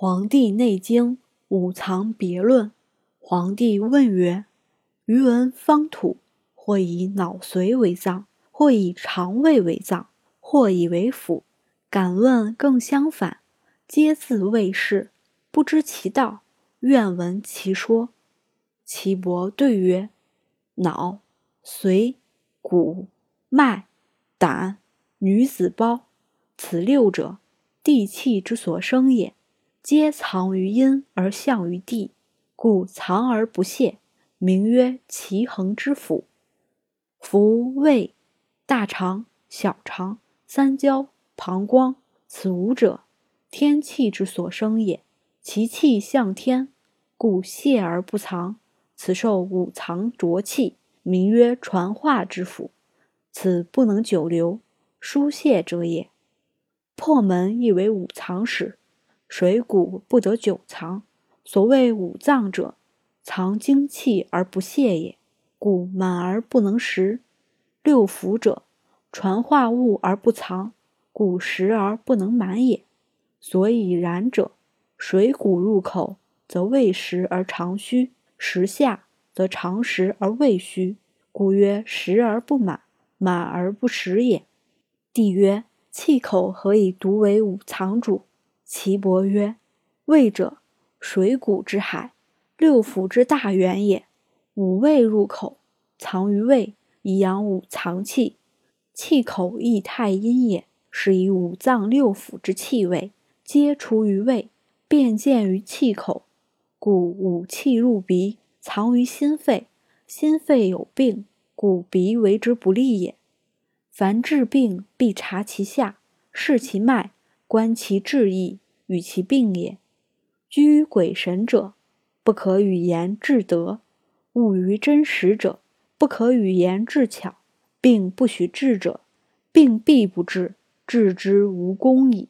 黄帝内经五藏别论。黄帝问曰：“余闻方土，或以脑髓为脏，或以肠胃为脏，或以为腑。敢问更相反，皆自卫士，不知其道，愿闻其说。”岐伯对曰：“脑、髓、骨、脉、胆、女子胞，此六者，地气之所生也。”皆藏于阴而象于地，故藏而不泄，名曰奇恒之府。夫胃、大肠、小肠、三焦、膀胱，此五者，天气之所生也。其气向天，故泄而不藏，此受五藏浊气，名曰传化之府。此不能久留，疏泄者也。破门亦为五藏使。水谷不得久藏，所谓五脏者，藏精气而不泄也，故满而不能食；六腑者，传化物而不藏，故食而不能满也。所以然者，水谷入口，则胃食而肠虚；食下，则肠食而胃虚，故曰食而不满，满而不食也。帝曰：气口何以独为五藏主？岐伯曰：“胃者，水谷之海，六腑之大源也。五味入口，藏于胃，以养五藏气。气口亦太阴也，是以五脏六腑之气味，皆出于胃，便见于气口。故五气入鼻，藏于心肺。心肺有病，故鼻为之不利也。凡治病，必察其下，视其脉。”观其志意，与其病也。居鬼神者，不可与言治得；物于真实者，不可与言至巧。病不许治者，病必不治，治之无功矣。